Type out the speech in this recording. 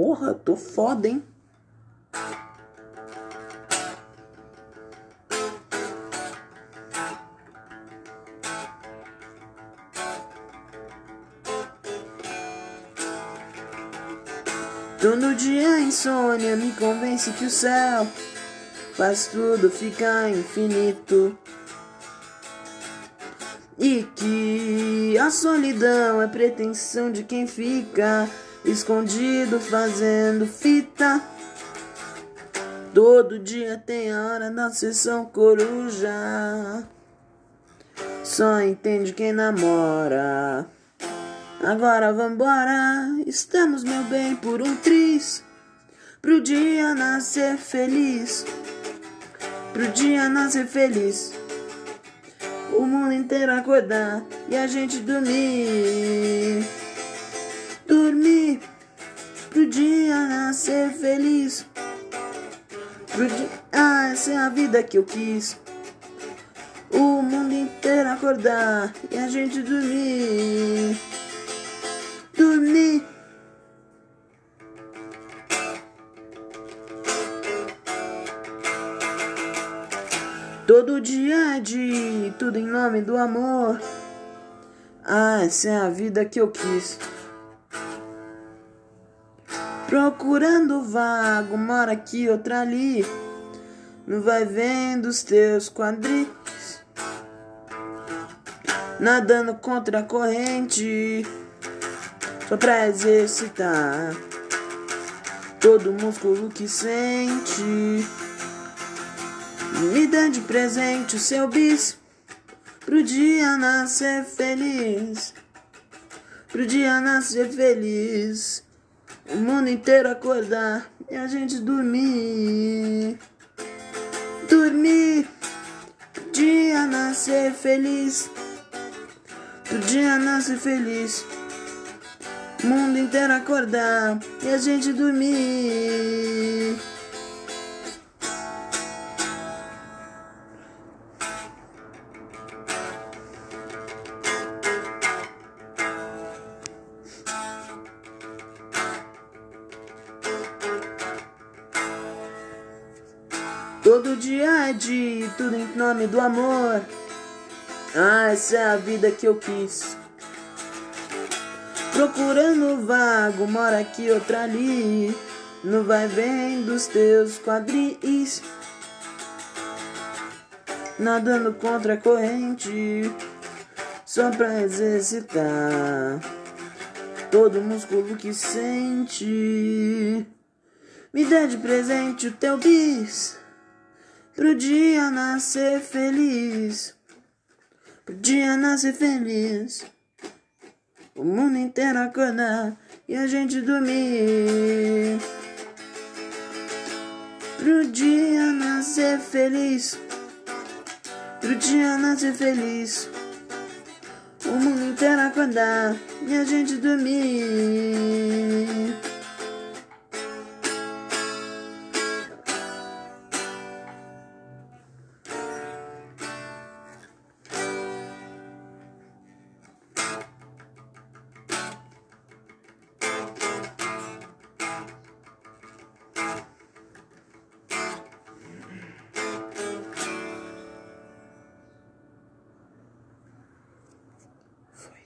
Porra, tô foda, hein? Todo dia a insônia me convence que o céu faz tudo ficar infinito. E que a solidão é pretensão de quem fica escondido fazendo fita. Todo dia tem a hora da sessão coruja. Só entende quem namora. Agora vambora, estamos, meu bem, por um triz. Pro dia nascer feliz. Pro dia nascer feliz. O mundo inteiro acordar e a gente dormir. Dormir. Pro dia nascer feliz. Pro dia... Ah, essa é a vida que eu quis. O mundo inteiro acordar e a gente dormir dormir. Todo dia é de tudo em nome do amor. Ah, essa é a vida que eu quis. Procurando vago, mora aqui, outra ali. Não vai vendo os teus quadris. Nadando contra a corrente só pra exercitar todo músculo que sente. Me dá de presente o seu bis pro dia nascer feliz. Pro dia nascer feliz. O mundo inteiro acordar e a gente dormir. Dormir. Dia nascer feliz. Pro dia nascer feliz mundo inteiro acordar e a gente dormir. Todo dia é de tudo em nome do amor. Ah, essa é a vida que eu quis. Procurando vago, mora aqui, outra ali. No vai vem dos teus quadris. Nadando contra a corrente. Só pra exercitar todo músculo que sente. Me dê de presente o teu bis. Pro dia nascer feliz. Pro dia nascer feliz. O mundo inteiro acordar e a gente dormir. Pro dia nascer feliz. Pro dia nascer feliz. O mundo inteiro acordar e a gente dormir.